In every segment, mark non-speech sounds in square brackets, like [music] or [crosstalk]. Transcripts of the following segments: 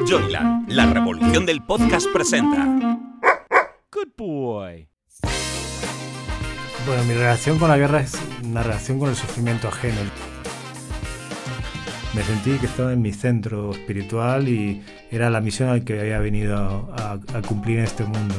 Joyland, la revolución del podcast presenta. Good boy. Bueno, mi relación con la guerra es una relación con el sufrimiento ajeno. Me sentí que estaba en mi centro espiritual y era la misión al que había venido a, a cumplir en este mundo.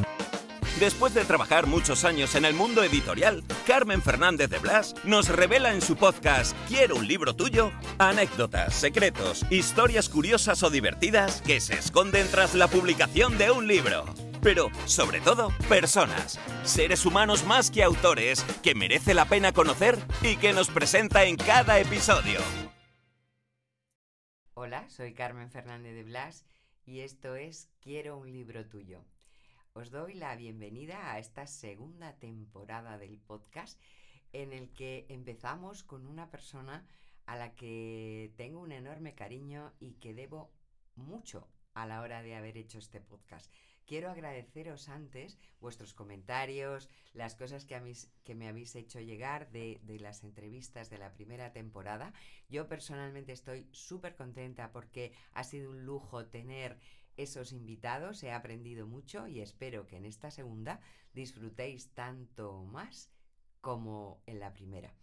Después de trabajar muchos años en el mundo editorial, Carmen Fernández de Blas nos revela en su podcast Quiero un libro tuyo anécdotas, secretos, historias curiosas o divertidas que se esconden tras la publicación de un libro. Pero, sobre todo, personas, seres humanos más que autores, que merece la pena conocer y que nos presenta en cada episodio. Hola, soy Carmen Fernández de Blas y esto es Quiero un libro tuyo. Os doy la bienvenida a esta segunda temporada del podcast en el que empezamos con una persona a la que tengo un enorme cariño y que debo mucho a la hora de haber hecho este podcast. Quiero agradeceros antes vuestros comentarios, las cosas que, me habéis hecho llegar de, de, las entrevistas de la primera temporada. Yo personalmente estoy súper contenta porque ha sido un lujo tener esos invitados, he aprendido mucho y espero que en esta segunda disfrutéis tanto más como en la primera.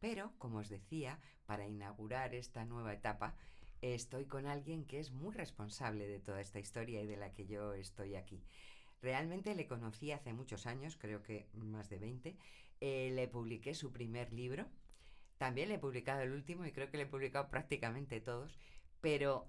Pero, como os decía, para inaugurar esta nueva etapa, estoy con alguien que es muy responsable de toda esta historia y de la que yo estoy aquí. Realmente le conocí hace muchos años, creo que más de 20. Eh, le publiqué su primer libro. También le he publicado el último y creo que le he publicado prácticamente todos. Pero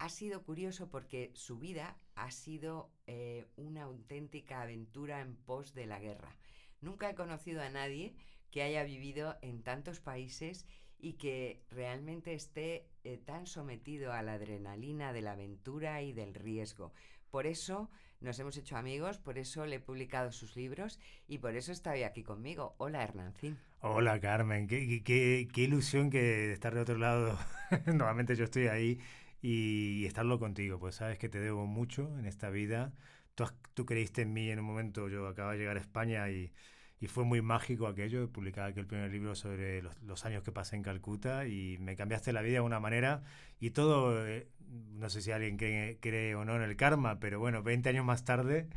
ha sido curioso porque su vida ha sido eh, una auténtica aventura en pos de la guerra. Nunca he conocido a nadie que haya vivido en tantos países y que realmente esté eh, tan sometido a la adrenalina de la aventura y del riesgo. Por eso nos hemos hecho amigos, por eso le he publicado sus libros y por eso está hoy aquí conmigo. Hola Hernancín. Hola Carmen, qué, qué, ilusión que estar de otro lado. [laughs] Nuevamente yo estoy ahí y, estarlo contigo, pues sabes que te debo mucho en esta vida. Tú, tú creíste en mí en un momento, yo acababa de llegar a España y, y fue muy mágico aquello, publicar aquel primer libro sobre los, los, años que pasé en Calcuta y me cambiaste la vida de una manera y todo, eh, no sé si alguien cree, cree, o no en el karma, pero bueno, 20 años más tarde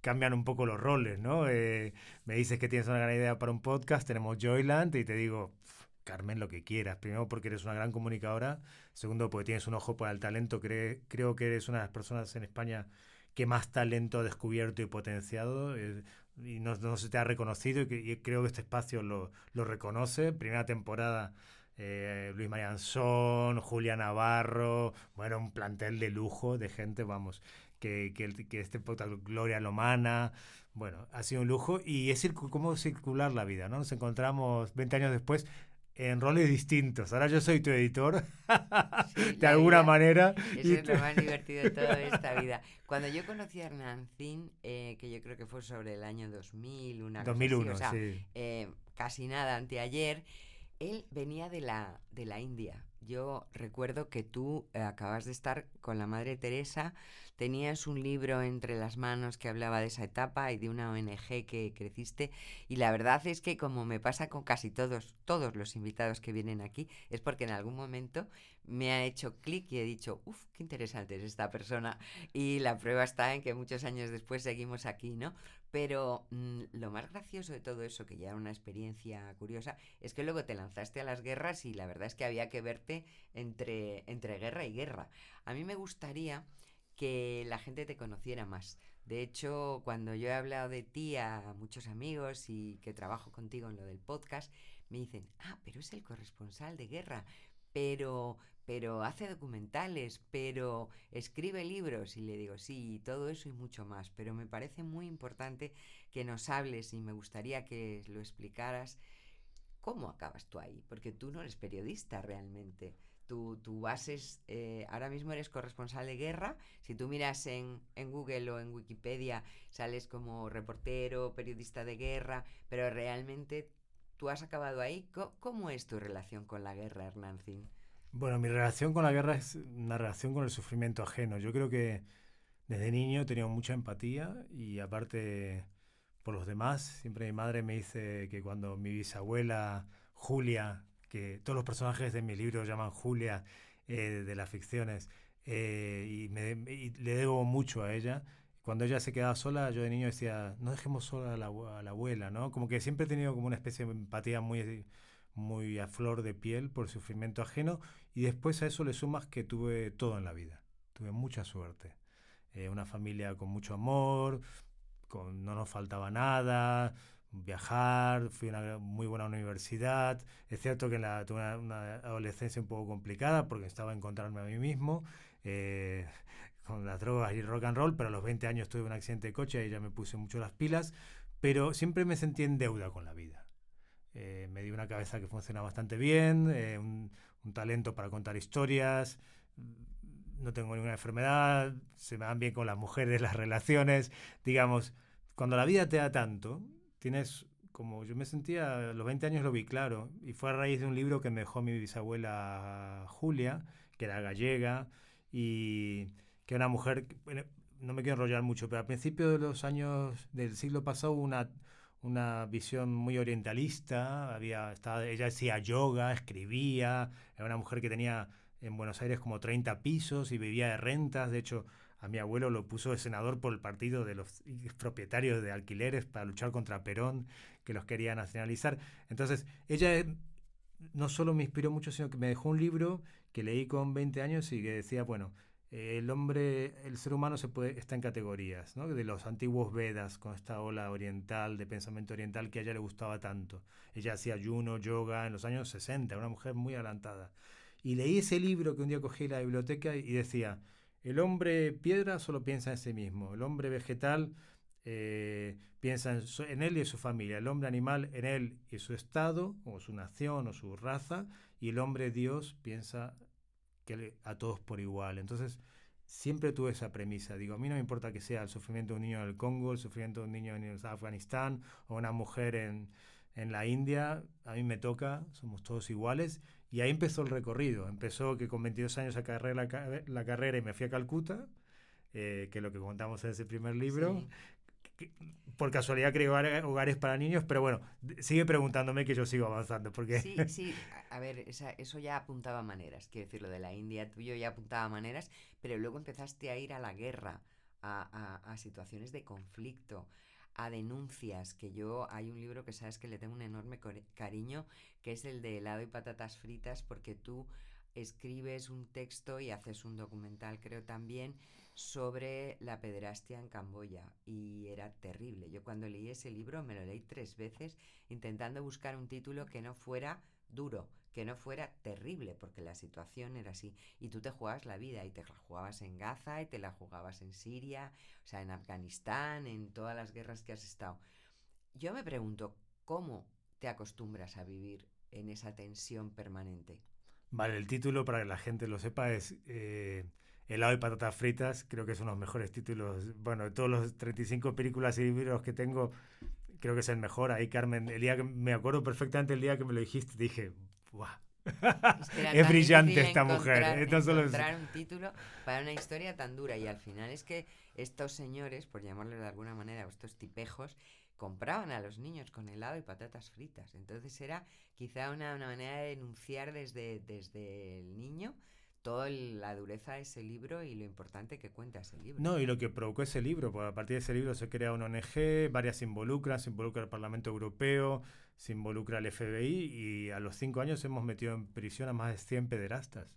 cambian un poco los roles, ¿no? Eh, me dices que tienes una gran idea para un podcast, tenemos Joyland y te digo, Carmen, lo que quieras. Primero porque eres una gran comunicadora, segundo porque tienes un ojo para el talento. creo que eres una de las personas en España que más talento ha descubierto y potenciado eh, y no, se te ha reconocido y, creo que este espacio lo, reconoce. Primera temporada, eh, Luis María Ansón, Julia Navarro, bueno, un plantel de lujo de gente, vamos, que, que, que este podcast, Gloria Lomana, bueno, ha sido un lujo y es cómo circular la vida, ¿no? Nos encontramos 20 años después en roles distintos. Ahora yo soy tu editor, [laughs] de alguna manera. Eso es lo más divertido de toda [laughs] esta vida. Cuando yo conocí a Hernancín, eh, que yo creo que fue sobre el año 2000, una 2001, cosa así, o sea, sí. eh, casi nada, anteayer, él venía de la, de la India. Yo recuerdo que tú eh, acabas de estar con la Madre Teresa, tenías un libro entre las manos que hablaba de esa etapa y de una ONG que creciste y la verdad es que como me pasa con casi todos, todos los invitados que vienen aquí, es porque en algún momento me ha hecho clic y he dicho, uff, qué interesante es esta persona y la prueba está en que muchos años después seguimos aquí, ¿no? Pero mmm, lo más gracioso de todo eso, que ya era una experiencia curiosa, es que luego te lanzaste a las guerras y la verdad es que había que verte entre, entre guerra y guerra. A mí me gustaría que la gente te conociera más. De hecho, cuando yo he hablado de ti a muchos amigos y que trabajo contigo en lo del podcast, me dicen, ah, pero es el corresponsal de guerra, pero, pero hace documentales, pero escribe libros. Y le digo, sí, todo eso y mucho más. Pero me parece muy importante que nos hables y me gustaría que lo explicaras. ¿Cómo acabas tú ahí? Porque tú no eres periodista realmente tu, tu base es, eh, ahora mismo eres corresponsal de guerra, si tú miras en, Google o en Wikipedia sales como reportero, periodista de guerra, pero realmente tú has acabado ahí. ¿Cómo, cómo es tu relación con la guerra, Hernancín? Bueno, mi relación con la guerra es una relación con el sufrimiento ajeno. Yo creo que desde niño he tenido mucha empatía y aparte por los demás, siempre mi madre me dice que cuando mi bisabuela Julia que todos los personajes de mi libro llaman Julia, eh, de las ficciones, eh, y me, y le debo mucho a ella. Cuando ella se quedaba sola, yo de niño decía, no dejemos sola a la, a la abuela, ¿no? Como que siempre he tenido como una especie de empatía muy, muy a flor de piel por sufrimiento ajeno y después a eso le sumas que tuve todo en la vida, tuve mucha suerte. Eh, una familia con mucho amor, con, no nos faltaba nada, viajar, fui a una muy buena universidad. Es cierto que la, tuve una, adolescencia un poco complicada porque estaba encontrarme a mí mismo. Eh, [laughs] con las drogas y rock and roll, pero a los 20 años tuve un accidente de coche y ya me puse mucho las pilas, pero siempre me sentí en deuda con la vida. Eh, me di una cabeza que funciona bastante bien, eh, un, talento para contar historias, no tengo ninguna enfermedad, se me dan bien con las mujeres, [laughs] las relaciones, digamos, cuando la vida te da tanto, tienes como yo me sentía, a los 20 años lo vi claro, y fue a raíz de un libro que me dejó mi bisabuela Julia, que era gallega, y que era una mujer, bueno, no me quiero enrollar mucho, pero al principio de los años del siglo pasado una, una visión muy orientalista, había, estaba, ella hacía yoga, escribía, era una mujer que tenía en Buenos Aires como 30 pisos y vivía de rentas, de hecho a mi abuelo lo puso de senador por el partido de los propietarios de alquileres para luchar contra Perón, que los quería nacionalizar. Entonces, ella eh, no solo me inspiró mucho, sino que me dejó un libro que leí con 20 años y que decía, bueno, el hombre, el ser humano se está en categorías, ¿no? de los antiguos Vedas, con esta ola oriental, de pensamiento oriental que a ella le gustaba tanto. Ella hacía ayuno, yoga en los años 60, una mujer muy adelantada. Y leí ese libro que un día cogí en la biblioteca y decía, el hombre piedra solo piensa en sí mismo, el hombre vegetal eh, piensa en, él y en su familia, el hombre animal en él y su estado, o su nación, o su raza, y el hombre Dios piensa que a todos por igual. Entonces, siempre tuve esa premisa. Digo, a mí no me importa que sea el sufrimiento de un niño en el Congo, el sufrimiento de un niño en Afganistán o una mujer en, en la India, a mí me toca, somos todos iguales y ahí empezó el recorrido. Empezó que con 22 años acabé la, la carrera y me fui a Calcuta, eh, que lo que contamos en ese primer libro. Por casualidad creo hogares para niños, pero bueno, sigue preguntándome que yo sigo avanzando. Porque... Sí, sí, a ver, eso ya apuntaba maneras, quiero decir, lo de la India tuyo ya apuntaba maneras, pero luego empezaste a ir a la guerra, a situaciones de conflicto, a denuncias, que yo hay un libro que sabes que le tengo un enorme cariño, que es el de helado y patatas fritas, porque tú escribes un texto y haces un documental, creo también, sobre la pederastia en Camboya y era terrible. Yo cuando leí ese libro me lo leí tres veces intentando buscar un título que no fuera duro, que no fuera terrible, porque la situación era así. Y tú te jugabas la vida y te la jugabas en Gaza y te la jugabas en Siria, o sea, en Afganistán, en todas las guerras que has estado. Yo me pregunto, ¿cómo te acostumbras a vivir en esa tensión permanente? Vale, el título, para que la gente lo sepa, es eh, Helado y patatas fritas. Creo que es uno de los mejores títulos. Bueno, de todos los 35 películas y libros que tengo, creo que es el mejor. Ahí, Carmen, el día que me acuerdo perfectamente el día que me lo dijiste, dije, ¡guau! [laughs] Es, brillante esta mujer. encontrar un título para una historia tan dura y al final es que estos señores, por llamarlos de alguna manera, estos tipejos, compraban a los niños con helado y patatas fritas. Entonces era quizá una, una manera de denunciar desde, desde el niño toda la dureza de ese libro y lo importante que cuenta ese libro. No, y lo que provocó ese libro, porque a partir de ese libro se crea una ONG, varias se involucran, se involucra el Parlamento Europeo, se involucra el FBI y a los cinco años hemos metido en prisión a más de 100 pederastas.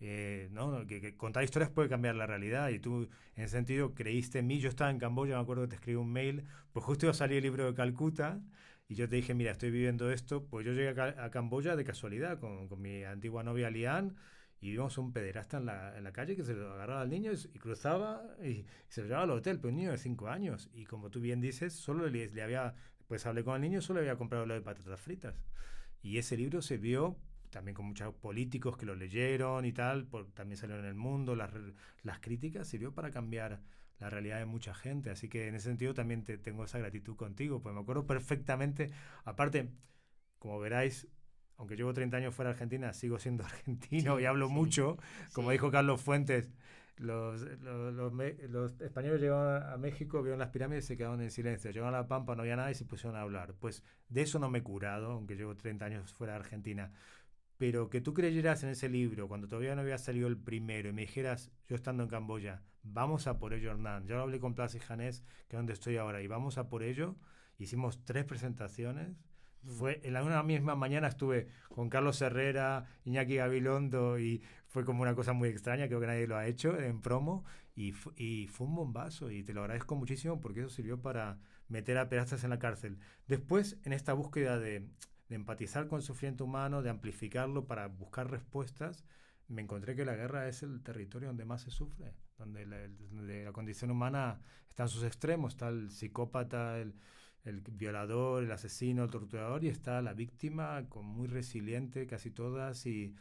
Eh, ¿no? Que, contar historias puede cambiar la realidad y tú en ese sentido creíste en mí, yo estaba en Camboya, me acuerdo que te escribí un mail, pues justo iba a salir el libro de Calcuta y yo te dije, mira, estoy viviendo esto, pues yo llegué a, Camboya de casualidad con, con mi antigua novia Lian y vimos un pederasta en la, en la calle que se lo agarraba al niño y, cruzaba y, se lo llevaba al hotel, pero un niño de 5 años. Y como tú bien dices, solo le, le, había, pues hablé con el niño, solo le había comprado lo de patatas fritas. Y ese libro se vio también con muchos políticos que lo leyeron y tal, por, también salieron en el mundo, las, las críticas, sirvió para cambiar la realidad de mucha gente. Así que en ese sentido también te, tengo esa gratitud contigo, pues me acuerdo perfectamente, aparte, como veráis, aunque llevo 30 años fuera de Argentina, sigo siendo [laughs] argentino y hablo mucho. Como dijo Carlos Fuentes, los, los, españoles llegaron a México, vieron las pirámides y se quedaron en silencio. Llegaron a La Pampa, no había nada y se pusieron a hablar. Pues de eso no me he curado, aunque llevo 30 años fuera de Argentina. Pero que tú creyeras en ese libro cuando todavía no había salido el primero y me dijeras, yo estando en Camboya, vamos a por ello, Hernán. Yo hablé con Plaza y Janés, que es donde estoy ahora, y vamos a por ello. Hicimos tres presentaciones. Mm. Fue en la una misma mañana estuve con Carlos Herrera, Iñaki Gabilondo y fue como una cosa muy extraña, creo que nadie lo ha hecho en promo y, y fue un bombazo y te lo agradezco muchísimo porque eso sirvió para meter a pedazos en la cárcel. Después, en esta búsqueda de, de empatizar con el sufrimiento humano, de amplificarlo para buscar respuestas, me encontré que la guerra es el territorio donde más se sufre, donde la, donde la condición humana está en sus extremos, está el psicópata, el, el violador, el asesino, el torturador, y está la víctima, con muy resiliente, casi todas, y,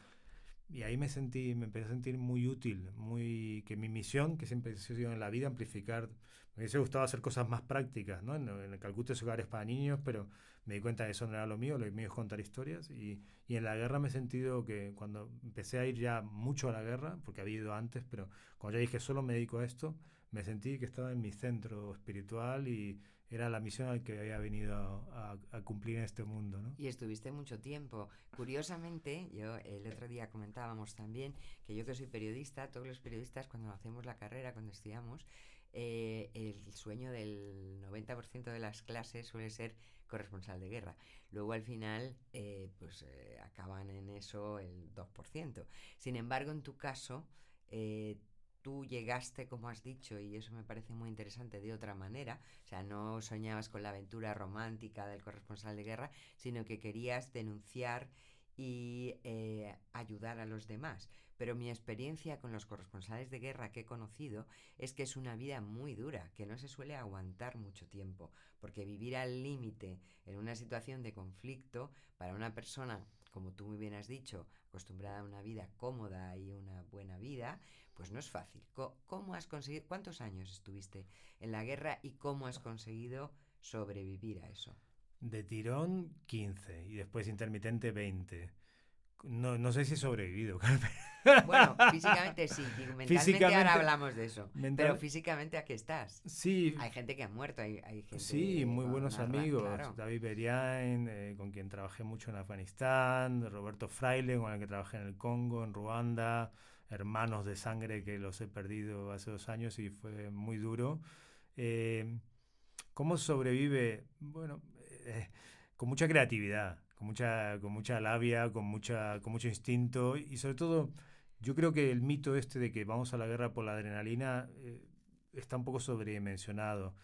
y ahí me sentí, me empecé a sentir muy útil, muy que mi misión, que siempre he sido en la vida, amplificar, me hubiese gustado hacer cosas más prácticas, ¿no? En, en el Calcuta es hogares para niños, pero me di cuenta que eso no era lo mío, lo mío es contar historias, y, y en la guerra me he sentido que cuando empecé a ir ya mucho a la guerra, porque había ido antes, pero cuando ya dije solo me dedico a esto, me sentí que estaba en mi centro espiritual y era la misión al que había venido a, a- cumplir en este mundo, ¿no? Y estuviste mucho tiempo. Curiosamente, yo el otro día comentábamos también que yo que soy periodista, todos los periodistas cuando hacemos la carrera, cuando estudiamos, eh, el sueño del 90% de las clases suele ser corresponsal de guerra. Luego al final, eh, pues eh, acaban en eso el 2%. Sin embargo, en tu caso, eh, tú llegaste, como has dicho, y eso me parece muy interesante, de otra manera. O sea, no soñabas con la aventura romántica del corresponsal de guerra, sino que querías denunciar y eh, ayudar a los demás. Pero mi experiencia con los corresponsales de guerra que he conocido es que es una vida muy dura, que no se suele aguantar mucho tiempo, porque vivir al límite en una situación de conflicto para una persona, como tú muy bien has dicho, acostumbrada a una vida cómoda y una buena vida, pues no es fácil. ¿Cómo has conseguido, cuántos años estuviste en la guerra y cómo has conseguido sobrevivir a eso? De tirón 15 y después intermitente 20. No, no sé si he sobrevivido. [laughs] Bueno, físicamente sí, mentalmente Físicamente- ahora hablamos de eso. mental- Pero físicamente aquí estás. sí, Hay gente que ha muerto, hay, hay gente sí, muy buenos amigos. claro. David Beriain, eh, con quien trabajé mucho en Afganistán, Roberto Fraile, con el que trabajé en el Congo, en Ruanda, hermanos de sangre que los he perdido hace dos años y fue muy duro. Eh, ¿Cómo sobrevive? Bueno, eh, con mucha creatividad, con mucha, con mucha labia, con, mucha, con mucho instinto y sobre todo yo creo que el mito este de que vamos a la guerra por la adrenalina eh, está un poco sobredimensionado.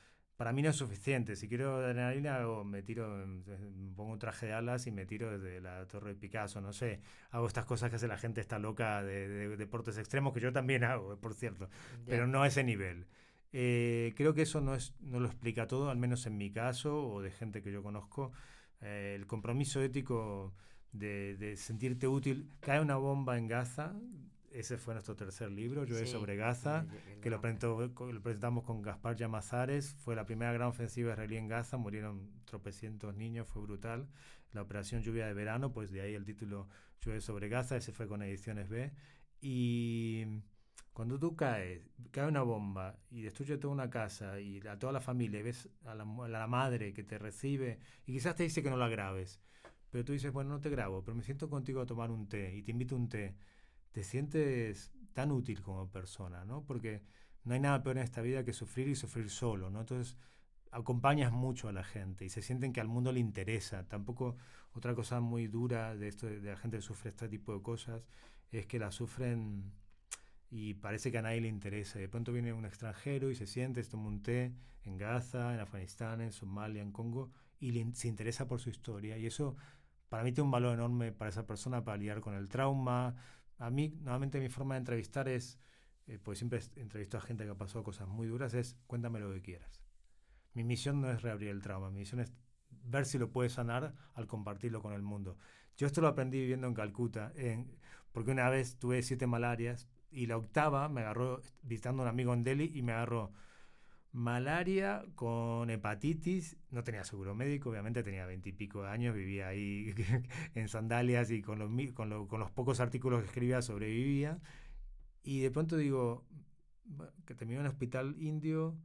Para mí no es suficiente. Si quiero adrenalina, hago- me tiro, me pongo un traje de alas y me tiro desde la Torre de Picasso, no sé. Hago estas cosas que hace la gente está loca de, de deportes extremos, que yo también hago, por cierto Ya. pero no a ese nivel. Eh, creo que eso no, es, no lo explica todo, al menos en mi caso o de gente que yo conozco. Eh, el compromiso ético de, de sentirte útil. Cae una bomba en Gaza, ese fue nuestro tercer libro, Yo Sí, sobre Gaza, sí, que lo, presentó- lo presentamos con Gaspar Llamazares. Fue la primera gran ofensiva israelí en Gaza, murieron tropecientos niños, fue brutal. La operación Lluvia de Verano, pues de ahí el título Llueve sobre Gaza, ese fue con Ediciones B. Y cuando tú caes, cae una bomba y destruye toda una casa y a toda la familia, y ves a la, a la madre que te recibe y quizás te dice que no la grabes, pero tú dices, bueno, no te grabo, pero me siento contigo a tomar un té y te invito a un té, te sientes tan útil como persona, ¿no? Porque no hay nada peor en esta vida que sufrir y sufrir solo, ¿no? Entonces acompañas mucho a la gente y se sienten que al mundo le interesa. Tampoco otra cosa muy dura de esto de, la gente que sufre este tipo de cosas es que la sufren y parece que a nadie le interesa. De pronto viene un extranjero y se siente, se toma un té en Gaza, en Afganistán, en Somalia, en Congo, y le se interesa por su historia. Y eso para mí tiene un valor enorme para esa persona, para lidiar con el trauma. A mí, nuevamente, mi forma de entrevistar es, eh, pues siempre entrevisto a gente que ha pasado cosas muy duras, es cuéntame lo que quieras. Mi misión no es reabrir el trauma, mi misión es ver si lo puedes sanar al compartirlo con el mundo. Yo esto lo aprendí viviendo en Calcuta, porque una vez tuve siete malarias y la octava me agarró visitando a un amigo en Delhi y me agarró malaria con hepatitis. No tenía seguro médico, obviamente tenía veintipico de años, vivía ahí [laughs] en sandalias y con los, con, lo- con los pocos artículos que escribía sobrevivía. Y de pronto digo, "Bueno, que terminé en un hospital indio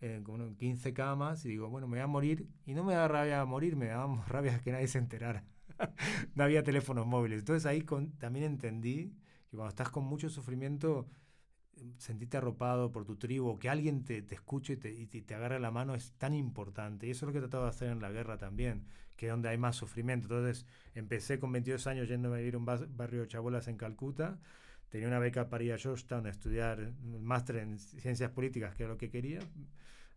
eh, con unos 15 camas y digo, bueno, me voy a morir. Y no me da rabia morir, me da [laughs] rabia que nadie se enterara. [laughs] no había teléfonos móviles. Entonces ahí con, también entendí que cuando estás con mucho sufrimiento, sentirte arropado por tu tribu, que alguien te, te escuche y te, y te agarre la mano es tan importante. Y eso es lo que he tratado de hacer en la guerra también, que es donde hay más sufrimiento. Entonces empecé con 22 años yendo a vivir a un barrio de chabolas en Calcuta. Tenía una beca para ir a Georgetown a estudiar un máster en ciencias políticas, que era lo que quería.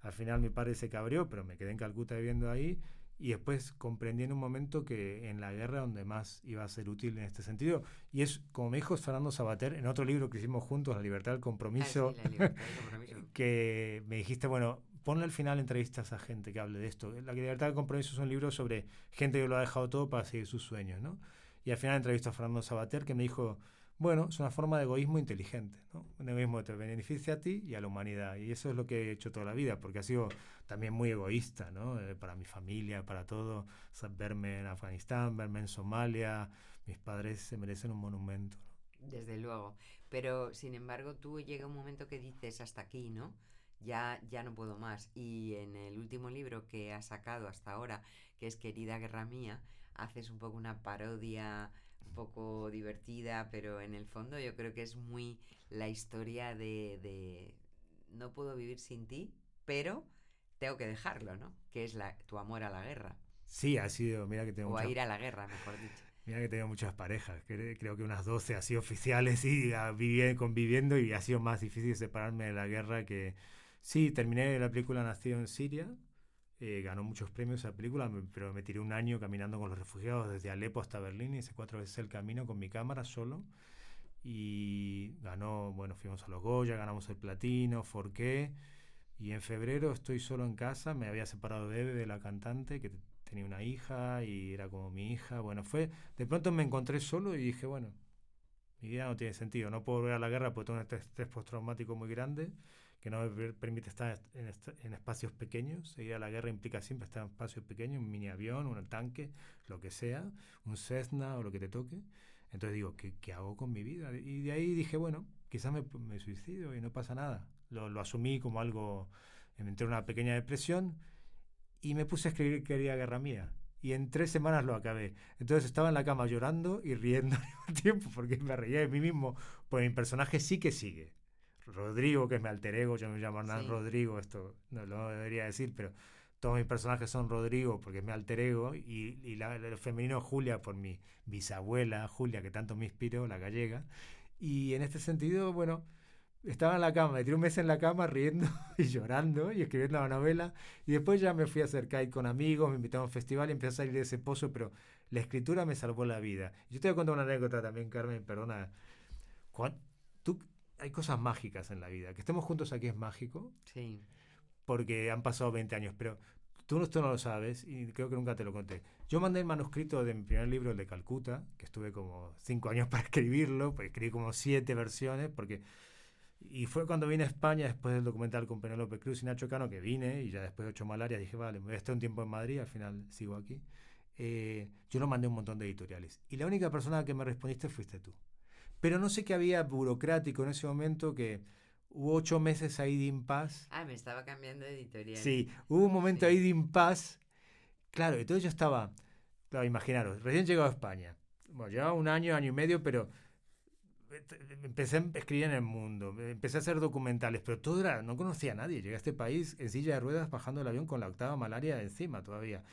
Al final mi padre se cabrió, pero me quedé en Calcuta viviendo ahí y después comprendí en un momento que en la guerra donde más iba a ser útil en este sentido. Y es, como me dijo Fernando Sabater, en otro libro que hicimos juntos, La libertad del compromiso, Ah, sí, la libertad del compromiso. [laughs] que me dijiste, bueno, ponle al final entrevistas a gente que hable de esto. La libertad del compromiso es un libro sobre gente que lo ha dejado todo para seguir sus sueños, ¿no? Y al final entrevisto a Fernando Sabater que me dijo, bueno, es una forma de egoísmo inteligente, ¿no? Un egoísmo que te beneficia a ti y a la humanidad. Y eso es lo que he hecho toda la vida, porque ha sido también muy egoísta, ¿no? Eh, para mi familia, para todo. Verme en Afganistán, verme en Somalia. Mis padres se merecen un monumento. Desde luego. Pero, sin embargo, tú llega un momento que dices hasta aquí, ¿no? Ya, ya no puedo más. Y en el último libro que has sacado hasta ahora, que es Querida Guerra Mía, haces un poco una parodia poco divertida, pero en el fondo yo creo que es muy la historia de, de no puedo vivir sin ti, pero tengo que dejarlo, ¿no? Que es la, tu amor a la guerra. Sí, ha sido, mira que tengo O a mucha- ir a la guerra, mejor dicho. [laughs] Mira que tengo muchas parejas, cre- creo que unas 12 así oficiales y vivi- conviviendo y ha sido más difícil separarme de la guerra que... Sí, terminé la película Nacido en Siria, eh, ganó muchos premios esa película, pero me tiré un año caminando con los refugiados desde Alepo hasta Berlín, hice cuatro veces el camino con mi cámara solo. Y ganó, bueno, fuimos a los Goya, ganamos el platino, Forqué. Y en febrero estoy solo en casa, me había separado Bebe de la cantante que tenía una hija y era como mi hija, bueno, fue, de pronto me encontré solo y dije, bueno, mi vida no tiene sentido, no puedo volver a la guerra porque tengo un estrés, estrés postraumático muy grande que no me per- permite estar en, est- en espacios pequeños. Ir a la guerra implica siempre estar en espacios pequeños, un mini avión, un tanque, lo que sea, un Cessna o lo que te toque. Entonces digo, ¿qué, qué hago con mi vida? Y de ahí dije, bueno, quizás me, me suicido y no pasa nada. Lo, lo asumí como algo, me entré en una pequeña depresión y me puse a escribir Quería Guerra Mía. Y en tres semanas lo acabé. Entonces estaba en la cama llorando y riendo [laughs] al mismo tiempo porque me reía de mí mismo. Pues mi personaje sí que sigue. Rodrigo, que es mi alter ego, yo me llamo Hernán Sí. Rodrigo, esto no lo debería decir, pero todos mis personajes son Rodrigo porque es mi alter ego y, y la, el femenino Julia por mi bisabuela Julia, que tanto me inspiró, la gallega. Y en este sentido, bueno, estaba en la cama, me tiré un mes en la cama riendo [laughs] y llorando y escribiendo la novela. Y después ya me fui a hacer kite con amigos, me invitaron a un festival y empecé a salir de ese pozo, pero la escritura me salvó la vida. Yo te voy a contar una anécdota también, Carmen, perdona. Juan, tú, hay cosas mágicas en la vida. Que estemos juntos aquí es mágico Sí. porque han pasado 20 años, pero tú no- esto no lo sabes y creo que nunca te lo conté. Yo mandé el manuscrito de mi primer libro, el de Calcuta, que estuve como 5 años [laughs] para escribirlo, pues escribí como 7 versiones, porque... Y fue cuando vine a España después del documental con Penélope Cruz y Nacho Cano, que vine y ya después de ocho malaria dije, vale, me voy a estar un tiempo en Madrid, al final sigo aquí. Eh, yo lo mandé a un montón de editoriales. Y la única persona que me respondiste fuiste tú. Pero no sé qué había burocrático en ese momento que hubo ocho meses ahí de impas. Ah, me estaba cambiando de editorial. Sí, hubo un momento Sí. ahí de impas. Claro, entonces yo estaba, claro, imaginaros, recién llegado a España. Bueno, llevaba un año, año y medio, pero empecé a escribir en el mundo, empecé a hacer documentales, pero todo era, no conocía a nadie. Llegué a este país en silla de ruedas bajando el avión con la octava malaria encima todavía.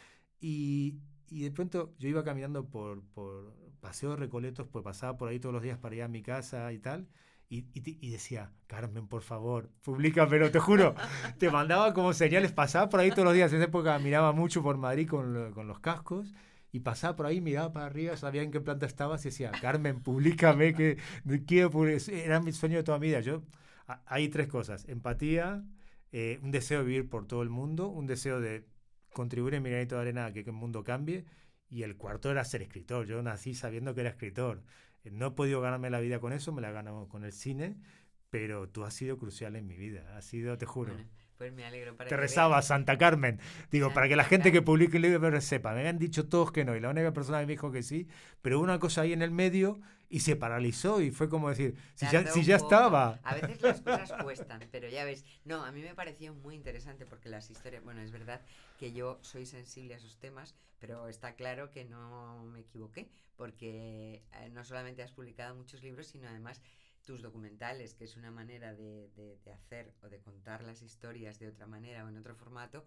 Y, y de pronto yo iba caminando por, por Paseo Recoletos, pues pasaba por ahí todos los días para ir a mi casa y tal. Y, y, decía, Carmen, por favor, publícamelo, te juro. [laughs] te mandaba como señales, pasaba por ahí todos los días. En esa época miraba mucho por Madrid con, con los cascos. Y pasaba por ahí, miraba para arriba, sabía en qué planta estabas y decía, Carmen, publícame, que quiero publi-". Era mi sueño de toda mi vida. Yo, a- hay tres cosas, empatía, eh, un deseo de vivir por todo el mundo, un deseo de contribuir en mi granito de arena a que el mundo cambie, y el cuarto era ser escritor. Yo nací sabiendo que era escritor. Eh, No he podido ganarme la vida con eso, me la he ganado con el cine, pero tú has sido crucial en mi vida, has sido, te juro. Pues me alegro para te rezaba. Santa Carmen. Digo, Santa para que la gente que publique el libro sepa. Me habían dicho todos que no. Y la única persona que me dijo que sí. Pero hubo una cosa ahí en el medio y se paralizó. Y fue como decir, si ya, Tardó si un ya poco. estaba. A veces las cosas cuestan, pero ya ves. No, a mí me pareció muy interesante porque las historias. Bueno, es verdad que yo soy sensible a esos temas, pero está claro que no me equivoqué porque eh, no solamente has publicado muchos libros, sino además tus documentales, que es una manera de, de- hacer o de contar las historias de otra manera o en otro formato,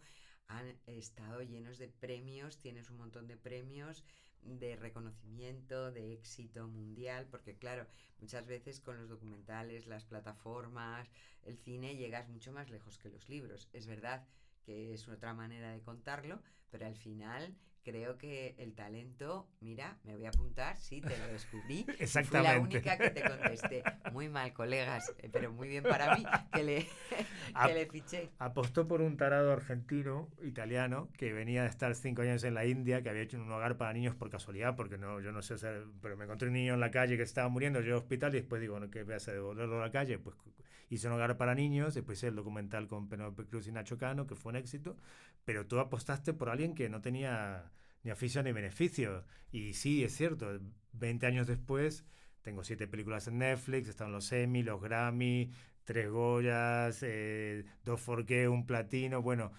han estado llenos de premios, tienes un montón de premios de reconocimiento, de éxito mundial, porque claro, muchas veces con los documentales, las plataformas, el cine, llegas mucho más lejos que los libros. Es verdad que es otra manera de contarlo, pero al final creo que el talento, mira, me voy a apuntar, sí, te lo descubrí. [laughs] y Fui la Exactamente. única que te contesté. Muy mal, colegas, eh, pero muy bien para mí que le, [laughs] que le fiché. Apostó por un tarado argentino, italiano, que venía de estar cinco años en la India, que había hecho un hogar para niños por casualidad, porque no, yo no sé, sea, pero me encontré un niño en la calle que estaba muriendo, yo al hospital y después digo, no, ¿qué voy a hacer? ¿Devolverlo a la calle? Pues hice un hogar para niños, después el documental con Penélope Cruz y Nacho Cano, que fue un éxito, pero tú apostaste por alguien que no tenía ni oficio ni beneficio. Y sí, es cierto, 20 años después tengo siete películas en Netflix, están los Emmy, los Grammy, tres Goyas, eh, dos Forqué, un platino. Bueno,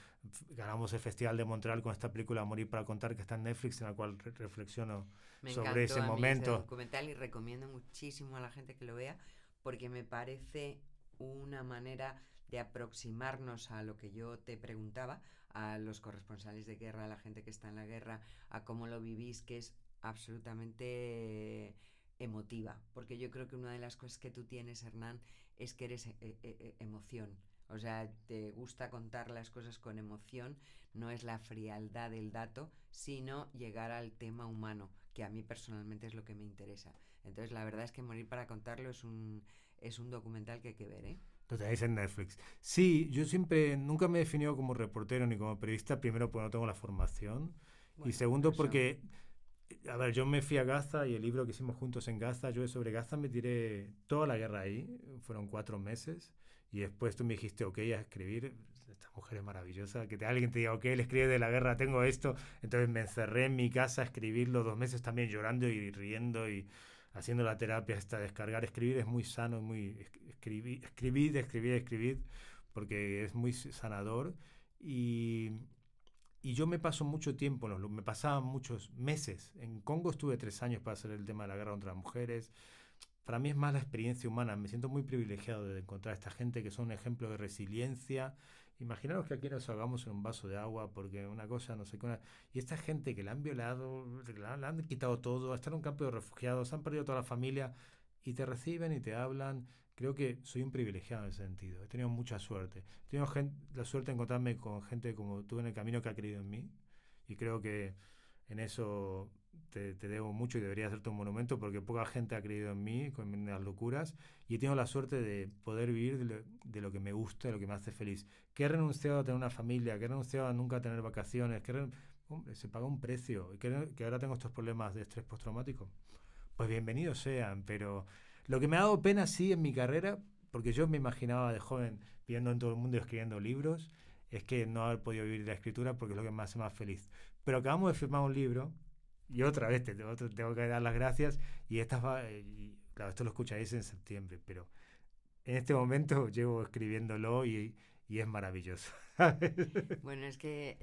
ganamos el Festival de Montreal con esta película Morir para contar que está en Netflix, en la cual re- reflexiono. Me sobre ese a mí momento. documental y recomiendo muchísimo a la gente que lo vea porque me parece una manera de aproximarnos a lo que yo te preguntaba, a los corresponsales de guerra, a la gente que está en la guerra, a cómo lo vivís, que es absolutamente emotiva, porque yo creo que una de las cosas que tú tienes, Hernán, es que eres eh, eh, eh, emoción. O sea, te gusta contar las cosas con emoción, no es la frialdad del dato, sino llegar al tema humano, que a mí personalmente es lo que me interesa. Entonces, la verdad es que Morir para contarlo es un, es un documental que hay que ver, ¿eh? Lo tenéis en Netflix. Sí, yo siempre, nunca me he definido como reportero ni como periodista, primero porque no tengo la formación y Bueno, segundo eso- porque, a ver, yo me fui a Gaza y el libro que hicimos juntos en Gaza, yo sobre Gaza me tiré toda la guerra ahí, fueron cuatro meses y después tú me dijiste, ok, a escribir, esta mujer es maravillosa, que te, alguien te diga, ok, le escribe de la guerra, tengo esto, entonces me encerré en mi casa a escribirlo dos meses también llorando y riendo y haciendo la terapia hasta descargar, escribir es muy sano, muy escribir, escribid, escribid, escribid, porque es muy sanador y, yo me paso mucho tiempo, lu- me pasaba muchos meses. En Congo estuve tres años para hacer el tema de la guerra contra las mujeres. Para mí es más la experiencia humana. Me siento muy privilegiado de encontrar a esta gente que son un ejemplo de resiliencia. Imaginaros que aquí nos ahogamos en un vaso de agua porque una cosa, no sé qué. una- Y esta gente que la han violado, han, le han quitado todo, está en un campo de refugiados, han perdido toda la familia y te reciben y te hablan. Creo que soy un privilegiado en ese sentido. He tenido mucha suerte. He tenido gen- la suerte de encontrarme con gente como tú en el camino que ha creído en mí. Y creo que en eso te, te debo mucho y debería hacerte un monumento porque poca gente ha creído en mí con las locuras. Y he tenido la suerte de poder vivir de lo, de lo que me gusta, de lo que me hace feliz. Que he renunciado a tener una familia, que he renunciado a nunca tener vacaciones, que hombre, se paga un precio. Y que, que ahora tengo estos problemas de estrés postraumático. Pues bienvenidos sean, pero lo que me ha dado pena sí en mi carrera, porque yo me imaginaba de joven viendo en todo el mundo y escribiendo libros, es que no haber podido vivir de la escritura porque es lo que me hace más feliz. Pero acabamos de firmar un libro y otra vez te tengo, te tengo que dar las gracias y, esta, y claro, esto lo escucharéis en septiembre, pero en este momento [laughs] llevo escribiéndolo y, y es maravilloso. [laughs] Bueno, es que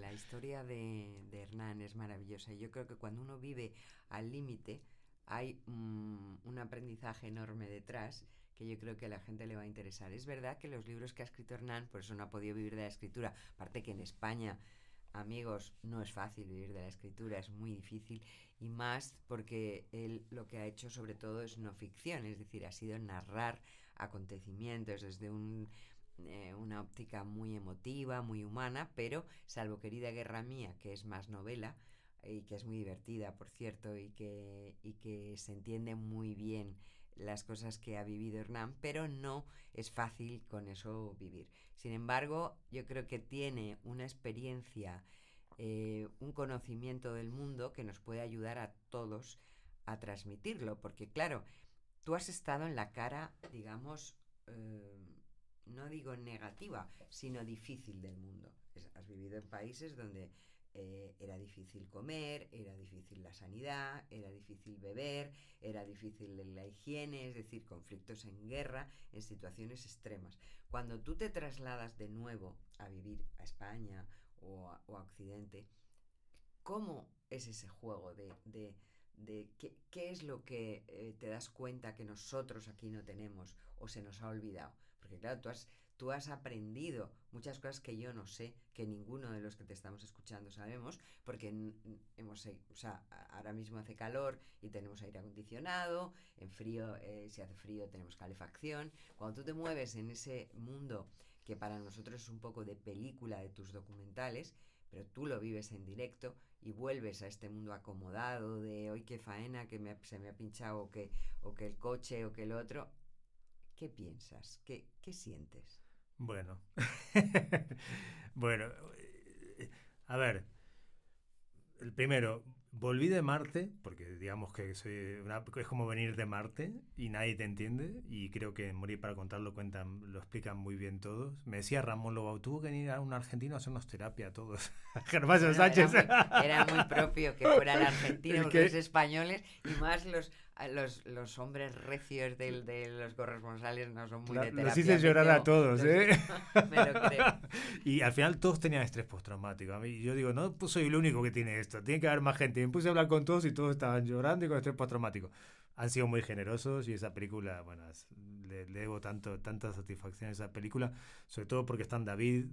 la historia de, de Hernán es maravillosa. y Yo creo que cuando uno vive al límite hay mm, un aprendizaje enorme detrás que yo creo que a la gente le va a interesar. Es verdad que los libros que ha escrito Hernán, por eso no ha podido vivir de la escritura. Aparte que en España, amigos, no es fácil vivir de la escritura, es muy difícil. Y más porque él lo que ha hecho sobre todo es no ficción, es decir, ha sido narrar acontecimientos desde eh, una óptica muy emotiva, muy humana, pero salvo Querida Guerra Mía, que es más novela y que es muy divertida, por cierto, y que, y que se entiende muy bien las cosas que ha vivido Hernán, pero no es fácil con eso vivir. Sin embargo, yo creo que tiene una experiencia, eh, un conocimiento del mundo que nos puede ayudar a todos a transmitirlo, porque claro, tú has estado en la cara, digamos, eh, no digo negativa, sino difícil del mundo. has vivido en países donde eh, era difícil comer, era difícil la sanidad, era difícil beber, era difícil la higiene, es decir, conflictos en guerra, en situaciones extremas. Cuando tú te trasladas de nuevo a vivir a España o a, Occidente, ¿cómo es ese juego de, qué, es lo que eh, te das cuenta que nosotros aquí no tenemos o se nos ha olvidado? Porque claro, tú has, tú has aprendido muchas cosas que yo no sé, que ninguno de los que te estamos escuchando sabemos, porque hemos, o sea, ahora mismo hace calor y tenemos aire acondicionado, en frío, eh, si hace frío tenemos calefacción. Cuando tú te mueves en ese mundo que para nosotros es un poco de película de tus documentales, pero tú lo vives en directo y vuelves a este mundo acomodado de hoy qué faena, que se me ha pinchado o que, o que el coche o que el otro. ¿Qué piensas? ¿Qué, qué sientes? Bueno, [laughs] bueno, eh, a ver, el primero, volví de Marte, porque digamos que soy es como venir de Marte y nadie te entiende, y creo que Morir para contarlo cuentan, lo explican muy bien todos. Me decía Ramón Lobo, tuvo que venir a un argentino a hacernos terapia a todos. [laughs] Gervasio Sánchez. Era muy, propio que fuera [laughs] el argentino, porque los españoles, y más los los, los hombres recios de, de los corresponsales no son muy de terapia. Los hice llorar a todos, ¿eh? Me lo creo. [laughs] Y al final todos tenían estrés postraumático. A mí, yo digo, no pues soy el único que tiene esto, tiene que haber más gente. Y me puse a hablar con todos y todos estaban llorando y con estrés postraumático. Han sido muy generosos y esa película, bueno, le, le debo tanto, tanta satisfacción a esa película, sobre todo porque están David,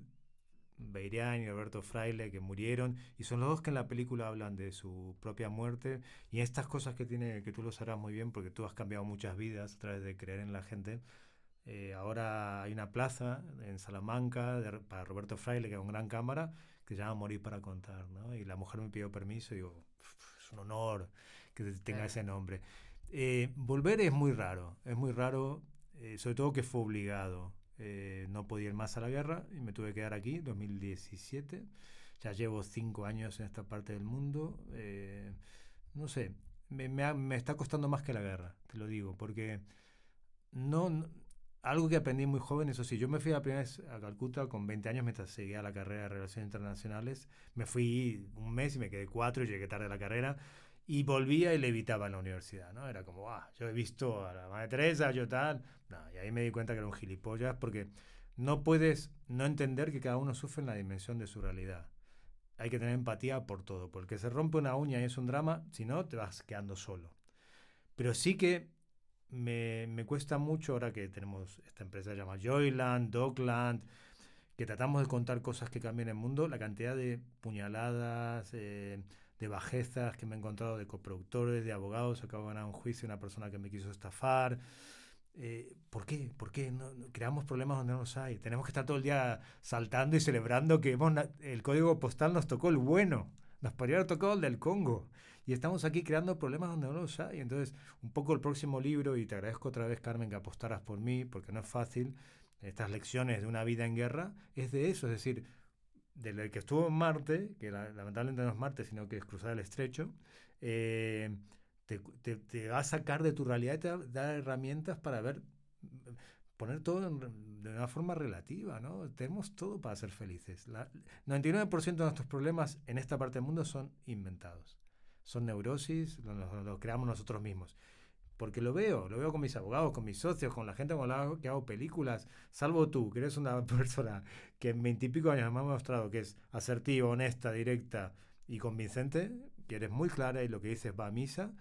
Beirián y Alberto Fraile que murieron y son los dos que en la película hablan de su propia muerte y estas cosas que tiene que tú lo sabrás muy bien porque tú has cambiado muchas vidas a través de creer en la gente. Eh, ahora hay una plaza en Salamanca para Roberto Fraile que es una gran cámara que se llama Morir para contar ¿no? y la mujer me pidió permiso y digo es un honor que tenga ese nombre eh, volver es muy raro es muy raro eh, sobre todo que fue obligado eh, no podía ir más a la guerra y me tuve que quedar aquí, 2017. Ya llevo cinco años en esta parte del mundo. Eh, no sé, me, me, está costando más que la guerra, te lo digo, porque no, algo que aprendí muy joven, eso sí, yo me fui la a Calcuta con 20 años mientras seguía la carrera de Relaciones Internacionales. Me fui un mes y me quedé cuatro y llegué tarde a la carrera y volvía y le evitaba en la universidad, ¿no? Era como, ah, yo he visto a la Madre Teresa, yo tal. No, y ahí me di cuenta que era un gilipollas porque no puedes no entender que cada uno sufre en la dimensión de su realidad. Hay que tener empatía por todo, porque se rompe una uña y es un drama, si no, te vas quedando solo. Pero sí que me, me cuesta mucho ahora que tenemos esta empresa llamada Joyland, Dockland, que tratamos de contar cosas que cambian el mundo, la cantidad de puñaladas, eh, de bajezas que me he encontrado de coproductores, de abogados, acabo de ganar un juicio una persona que me quiso estafar. Eh, ¿Por qué? ¿Por qué no, creamos problemas donde no los hay? Tenemos que estar todo el día saltando y celebrando que el código postal nos tocó el bueno. Nos podría haber tocado el del Congo. Y estamos aquí creando problemas donde no los hay. Entonces, un poco el próximo libro, y te agradezco otra vez, Carmen, que apostaras por mí, porque no es fácil, estas lecciones de una vida en guerra, es de eso. Es decir, del que estuvo en Marte, que lamentablemente no es Marte, sino que es cruzar el estrecho, eh, te, te, va a sacar de tu realidad y te va a dar herramientas para ver, poner todo de una forma relativa, ¿no? Tenemos todo para ser felices. La, 99% de nuestros problemas en esta parte del mundo son inventados. Son neurosis, los creamos nosotros mismos porque lo veo, lo veo con mis abogados, con mis socios, con la gente con la que hago películas, salvo tú, que eres una [laughs] persona que en veintipico años me ha mostrado que es asertiva, honesta, directa y convincente, que eres muy clara y lo que dices va a misa,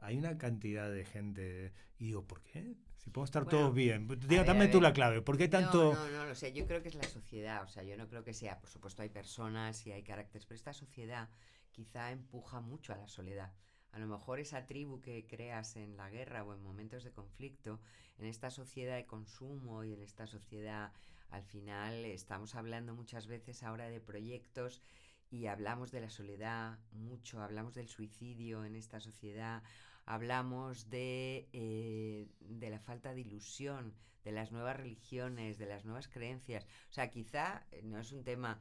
hay una cantidad de gente, y digo, ¿por qué? Si podemos estar todos bien. dame tú la clave, ¿por qué tanto...? No, no, no, o sea, yo creo que es la sociedad, o sea, yo no creo que sea, por supuesto hay personas y hay caracteres, pero esta sociedad quizá empuja mucho a la soledad a lo mejor esa tribu que creas en la guerra o en momentos de conflicto, en esta sociedad de consumo y en esta sociedad, al final estamos hablando muchas veces ahora de proyectos y hablamos de la soledad mucho, hablamos del suicidio en esta sociedad, hablamos de, eh, de la falta de ilusión, de las nuevas religiones, de las nuevas creencias. O sea, quizá no es un tema,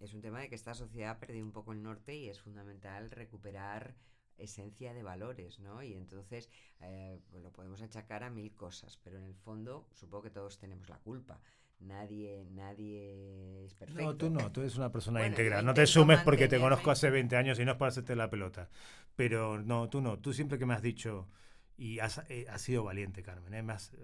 es un tema de que esta sociedad ha perdido un poco el norte y es fundamental recuperar esencia de valores, ¿no? Y entonces eh, pues lo podemos achacar a mil cosas, pero en el fondo supongo que todos tenemos la culpa. Nadie, nadie es perfecto. No, tú no, tú eres una persona [laughs] Bueno, íntegra. No te sumes porque te conozco hace 20 años y no es para hacerte la pelota. Pero no, tú no. Tú siempre que me has dicho, y has, eh, has sido valiente, Carmen. ¿eh? Me has, eh,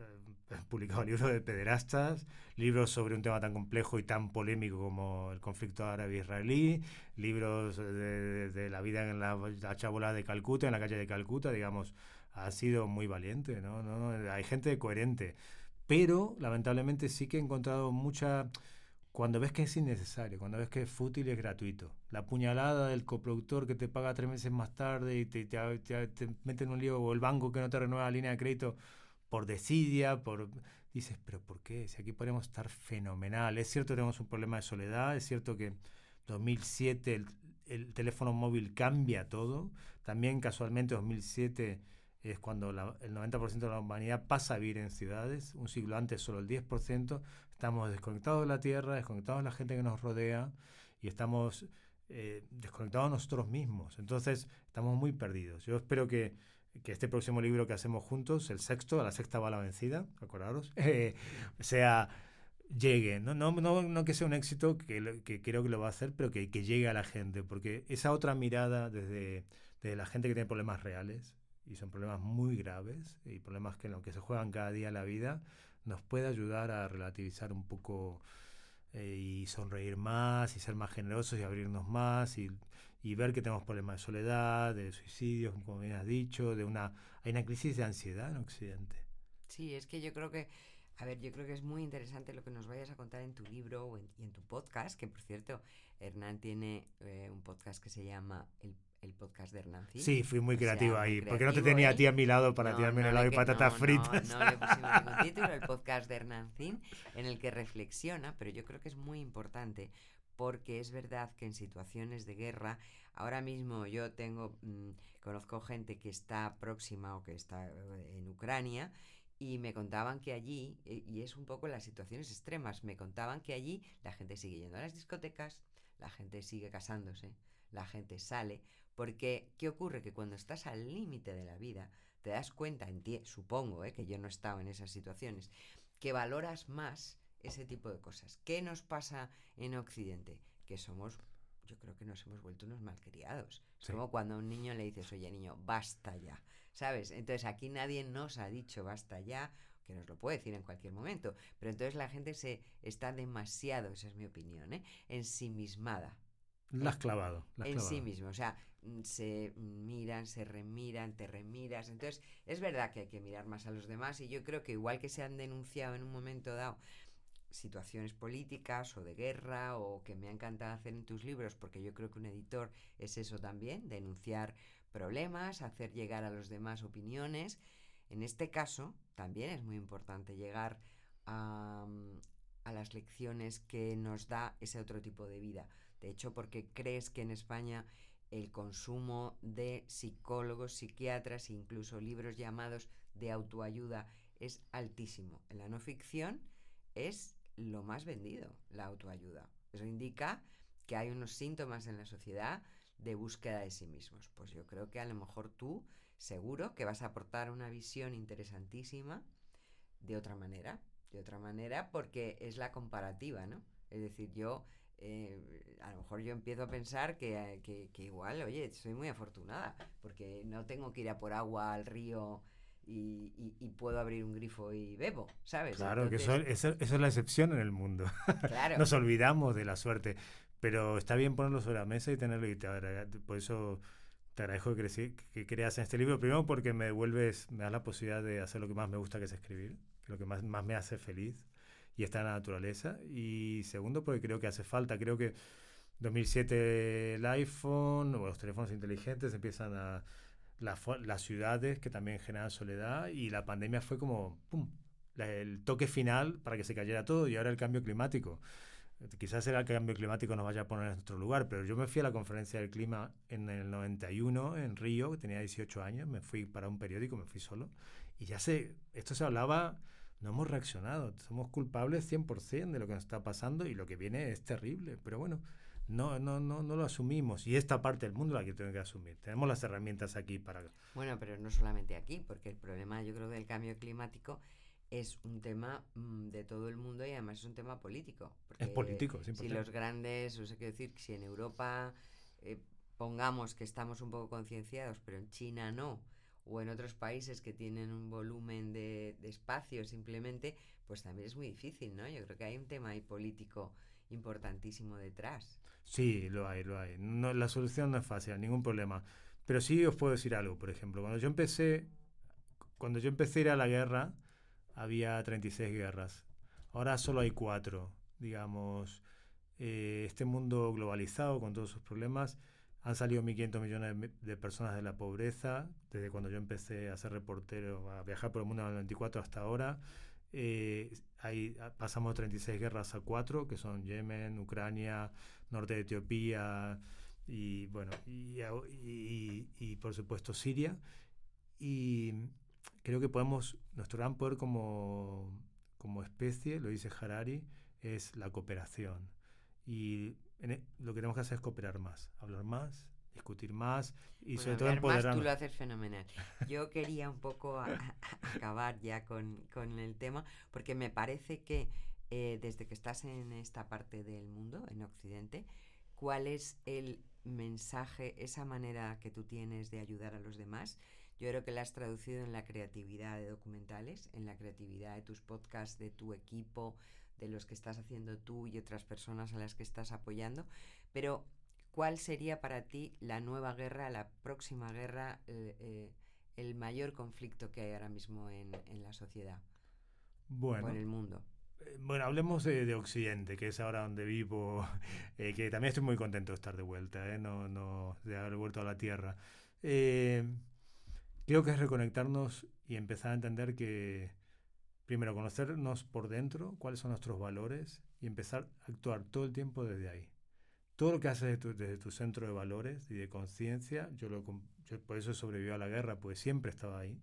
has [laughs] publicado libros de pederastas, libros sobre un tema tan complejo y tan polémico como el conflicto árabe-israelí, libros de, de- de la vida en la, la chabola de Calcuta, en la calle de Calcuta, digamos. Has sido muy valiente, no, no hay gente coherente. Pero, lamentablemente, sí que he encontrado mucha... Cuando ves que es innecesario, cuando ves que es fútil y es gratuito. La puñalada del coproductor que te paga tres meses más tarde y te, te, te- te mete en un lío, o el banco que no te renueva la línea de crédito por desidia, por... Dices, pero ¿por qué? Si aquí podemos estar fenomenal. Es cierto que tenemos un problema de soledad, es cierto que 2007 el, el teléfono móvil cambia todo. También casualmente 2007 es cuando la- el 90% de la humanidad pasa a vivir en ciudades, un siglo antes solo el 10%, estamos desconectados de la Tierra, desconectados de la gente que nos rodea y estamos eh, desconectados de nosotros mismos. Entonces estamos muy perdidos. Yo espero que, que este próximo libro que hacemos juntos, el sexto, a la sexta va la vencida, acordaros, [laughs] eh, sea llegue, no, no, no, no que sea un éxito, que, que creo que lo va a hacer, pero que, que llegue a la gente, porque esa otra mirada desde, desde la gente que tiene problemas reales, y son problemas muy graves, y problemas que en lo que se juegan cada día la vida, nos puede ayudar a relativizar un poco eh, y sonreír más, y ser más generosos, y abrirnos más, y, y ver que tenemos problemas de soledad, de suicidios, como bien has dicho, de una, hay una crisis de ansiedad en Occidente. Sí, es que yo creo que, a ver, yo creo que es muy interesante lo que nos vayas a contar en tu libro o en, y en tu podcast, que por cierto, Hernán tiene eh, un podcast que se llama el, el podcast de Hernán Cid. Sí, fui muy sea, muy ahí, porque no te tenía a él. ti a mi lado para No, tirarme no helado y que- patatas no, fritas. No, no le pusimos ningún [laughs] título, el podcast de Hernancín, en el que reflexiona, pero yo creo que es muy importante porque es verdad que en situaciones de guerra, ahora mismo yo tengo, mm, conozco gente que está próxima o que está eh, en Ucrania y me contaban que allí, eh, y es un poco las situaciones extremas, me contaban que allí la gente sigue yendo a las discotecas, la gente sigue casándose, la gente sale, porque ¿qué ocurre? Que cuando estás al límite de la vida, te das cuenta, enti- supongo eh, que yo no estaba en esas situaciones, que valoras más ese tipo de cosas. ¿Qué nos pasa en Occidente? Que somos, yo creo que nos hemos vuelto unos malcriados. Es Sí. como cuando a un niño le dices, oye niño, basta ya, ¿sabes? Entonces aquí nadie nos ha dicho basta ya, que nos lo puede decir en cualquier momento, pero entonces la gente se está demasiado, esa es mi opinión, ¿eh? ensimismada La has clavado. la has en sí mismo. O sea, se miran, se remiran, te remiras. Entonces, es verdad que hay que mirar más a los demás y yo creo que igual que se han denunciado en un momento dado situaciones políticas o de guerra o que me ha encantado hacer en tus libros, porque yo creo que un editor es eso también, denunciar problemas, hacer llegar a los demás opiniones. En este caso, también es muy importante llegar a, mm, a las lecciones que nos da ese otro tipo de vida. De hecho, porque crees que en España el consumo de psicólogos, psiquiatras e incluso libros llamados de autoayuda es altísimo. En la no ficción es lo más vendido, la autoayuda. Eso indica que hay unos síntomas en la sociedad de búsqueda de sí mismos. Pues yo creo que a lo mejor tú seguro que vas a aportar una visión interesantísima de otra manera, de otra manera porque es la comparativa, ¿no? Es decir, yo eh, a lo mejor yo empiezo a pensar que, eh, que- que igual, oye, soy muy afortunada porque no tengo que ir a por agua al río y, y- y puedo abrir un grifo y bebo, ¿sabes? Claro, que eso, Entonces, eso- eso es la excepción en el mundo. [laughs] claro. Nos olvidamos de la suerte. Pero está bien ponerlo sobre la mesa y tenerlo. Y te por eso te agradezco que, que creas en este libro. Primero porque me devuelves, me das la posibilidad de hacer lo que más me gusta, que es escribir. Que lo que más, más me hace feliz. Y está en la naturaleza. Y segundo porque creo que hace falta. Creo que 2007 el iPhone o los teléfonos inteligentes empiezan a... las ciudades que también generan soledad y la pandemia fue como el toque final para que se cayera todo y ahora el cambio climático. Quizás el cambio climático nos vaya a poner en otro lugar, pero yo me fui a la conferencia del clima en el 91 en Río, tenía 18 años, me fui para un periódico, me fui solo, y ya sé, esto se hablaba, no hemos reaccionado, somos culpables 100% de lo que nos está pasando y lo que viene es terrible, pero bueno, no, no, no, no lo asumimos. Y esta parte del mundo la que tiene que asumir. Tenemos las herramientas aquí para... Bueno, pero no solamente aquí, porque el problema yo creo del cambio climático es un tema mm, de todo el mundo y además es un tema político. es político, es Si los grandes, o sea, quiero decir, si en Europa eh, pongamos que estamos un poco concienciados, pero en China no, o en otros países que tienen un volumen de, de espacio simplemente, pues también es muy difícil, ¿no? Yo creo que hay un tema ahí político importantísimo detrás. Sí, lo hay, lo hay. No, la solución no es fácil, ningún problema. Pero sí os puedo decir algo, por ejemplo, cuando yo empecé, cuando yo empecé a ir a la guerra, había 36 guerras. Ahora solo hay cuatro, digamos. Eh, este mundo globalizado con todos sus problemas, han salido 1.500 millones de personas de la pobreza, desde cuando yo empecé a ser reportero, a viajar por el mundo en el 94 hasta ahora. Eh, ahí pasamos 36 guerras a 4, que son Yemen, Ucrania, norte de Etiopía y, bueno, y, y, y, por supuesto Siria. Y creo que podemos, nuestro gran poder como, como especie, lo dice Harari, es la cooperación. Y e, lo que tenemos que hacer es cooperar más, hablar más, discutir más y sobre todo empoderarnos. Más, tú lo haces fenomenal. Yo quería un poco acabar ya con, con, el tema porque me parece que eh, desde que estás en esta parte del mundo, en Occidente, ¿cuál es el mensaje, esa manera que tú tienes de ayudar a los demás? Yo creo que la has traducido en la creatividad de documentales, en la creatividad de tus podcasts, de tu equipo, de los que estás haciendo tú y otras personas a las que estás apoyando. Pero, ¿cuál sería para ti la nueva guerra, la próxima guerra, eh, eh, el mayor conflicto que hay ahora mismo en, la sociedad? Bueno. O en el mundo. Eh, bueno, hablemos de, Occidente, que es ahora donde vivo, [laughs] que también estoy muy contento de estar de vuelta, no, no, de haber vuelto a la Tierra. Creo que es reconectarnos y empezar a entender que, primero, conocernos por dentro, cuáles son nuestros valores y empezar a actuar todo el tiempo desde ahí. Todo lo que haces desde tu, centro de valores y de conciencia, yo, lo, por eso sobrevivió a la guerra, pues siempre estaba ahí.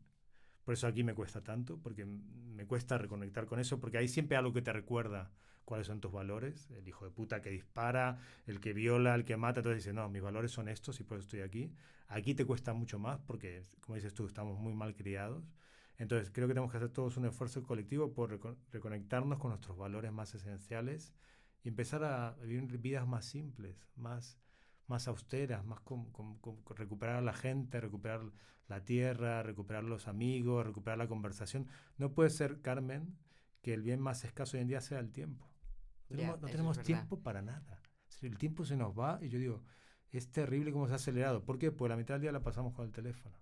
Por eso aquí me cuesta tanto, porque me cuesta reconectar con eso, porque hay siempre algo que te recuerda cuáles son tus valores, el hijo de puta que dispara, el que viola, el que mata, entonces dice, no, mis valores son estos y por eso estoy aquí. Aquí te cuesta mucho más porque, como dices tú, estamos muy mal criados. Entonces creo que tenemos que hacer todos un esfuerzo colectivo por reconectarnos con nuestros valores más esenciales y empezar a vivir vidas más simples, más, más austeras, más con, recuperar a la gente, recuperar la tierra, recuperar los amigos, recuperar la conversación. No puede ser, Carmen, que el bien más escaso hoy en día sea el tiempo. No tenemos, tiempo para nada. El tiempo se nos va y yo digo, es terrible cómo se ha acelerado. ¿Por qué? Pues la mitad del día la pasamos con el teléfono.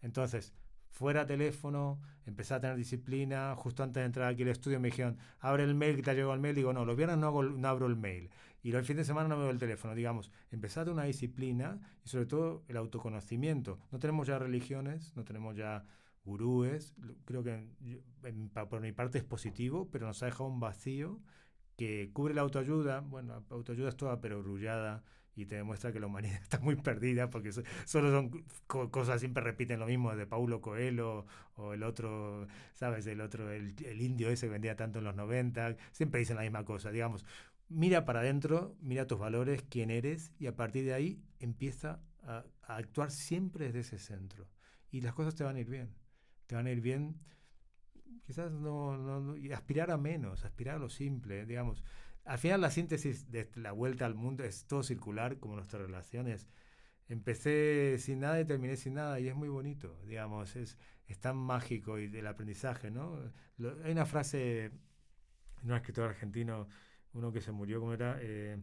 Entonces, fuera teléfono, empecé a tener disciplina. Justo antes de entrar aquí al estudio me dijeron, abre el mail que te ha llegado el mail. Digo, no, los viernes no, no abro el mail. Y el fin de semana no me veo el teléfono. Digamos, empezar a tener una disciplina y sobre todo el autoconocimiento. No tenemos ya religiones, no tenemos ya gurúes. Creo que por mi parte es positivo, pero nos ha dejado un vacío que cubre la autoayuda. Bueno, autoayuda es toda perogrullada y te demuestra que la humanidad [laughs] está muy perdida porque solo son cosas, siempre repiten lo mismo de Paulo Coelho o el otro, ¿sabes? El otro, el, indio ese que vendía tanto en los 90, siempre dicen la misma cosa, digamos. Mira para adentro, mira tus valores, quién eres y a partir de ahí empieza a, a actuar siempre desde ese centro y las cosas te van a ir bien. Te van a ir bien quizás no, no, y aspirar a menos, aspirar a lo simple, digamos. Al final la síntesis de la vuelta al mundo es todo circular, como nuestras relaciones. Empecé sin nada y terminé sin nada y es muy bonito, digamos, es, es tan mágico y del aprendizaje, ¿no? hay una frase de un escritor argentino, uno que se murió, ¿cómo era? Eh,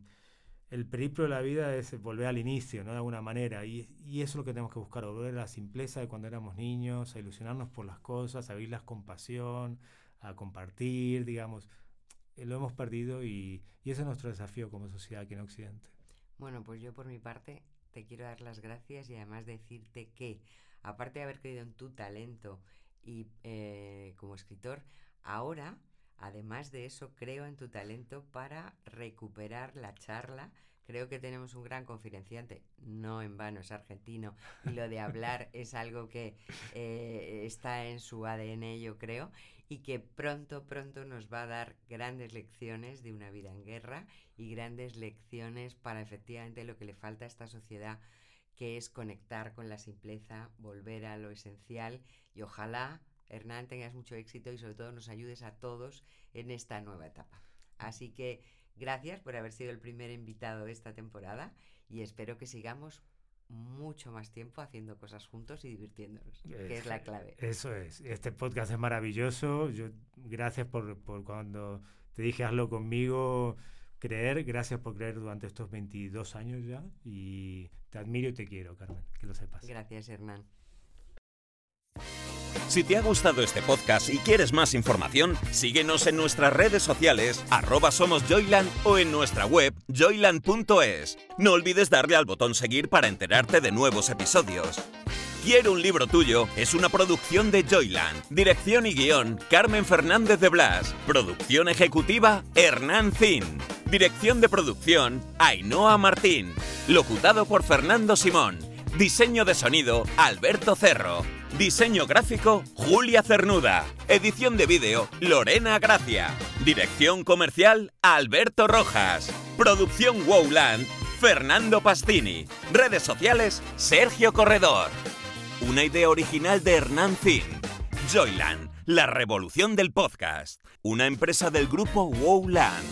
el periplo de la vida es volver al inicio, ¿no? De alguna manera. Y, y, eso es lo que tenemos que buscar, volver a la simpleza de cuando éramos niños, a ilusionarnos por las cosas, a vivirlas con pasión, a compartir, digamos. Eh, lo hemos perdido y, ese es nuestro desafío como sociedad aquí en Occidente. Bueno, pues yo por mi parte te quiero dar las gracias y además decirte que, aparte de haber creído en tu talento y eh, como escritor, ahora Además de eso, creo en tu talento para recuperar la charla. Creo que tenemos un gran conferenciante, no en vano es argentino, y lo de hablar [laughs] es algo que eh, está en su ADN, yo creo, y que pronto, pronto nos va a dar grandes lecciones de una vida en guerra y grandes lecciones para efectivamente lo que le falta a esta sociedad, que es conectar con la simpleza, volver a lo esencial. Y ojalá Hernán, tengas mucho éxito y sobre todo nos ayudes a todos en esta nueva etapa. Así que gracias por haber sido el primer invitado de esta temporada y espero que sigamos mucho más tiempo haciendo cosas juntos y divirtiéndonos, que es la clave. Eso es. Este podcast es maravilloso. Yo, gracias por, por cuando te dije hazlo conmigo, creer. Gracias por creer durante estos 22 años ya. Y te admiro y te quiero, Carmen, que lo sepas. Gracias, Hernán. Si te ha gustado este podcast y quieres más información, síguenos en nuestras redes sociales, arroba somos Joyland o en nuestra web joyland.es. No olvides darle al botón seguir para enterarte de nuevos episodios. Quiero un libro tuyo es una producción de Joyland. Dirección y guion, Carmen Fernández de Blas. Producción ejecutiva, Hernán Zin. Dirección de producción, Ainhoa Martín. Locutado por Fernando Simón. Diseño de sonido, Alberto Cerro. Diseño gráfico, Julia Cernuda. Edición de vídeo, Lorena Gracia. Dirección comercial, Alberto Rojas. Producción Wowland, Fernando Pastini. Redes sociales, Sergio Corredor. Una idea original de Hernán Zin. Joyland, la revolución del podcast. Una empresa del grupo Wowland.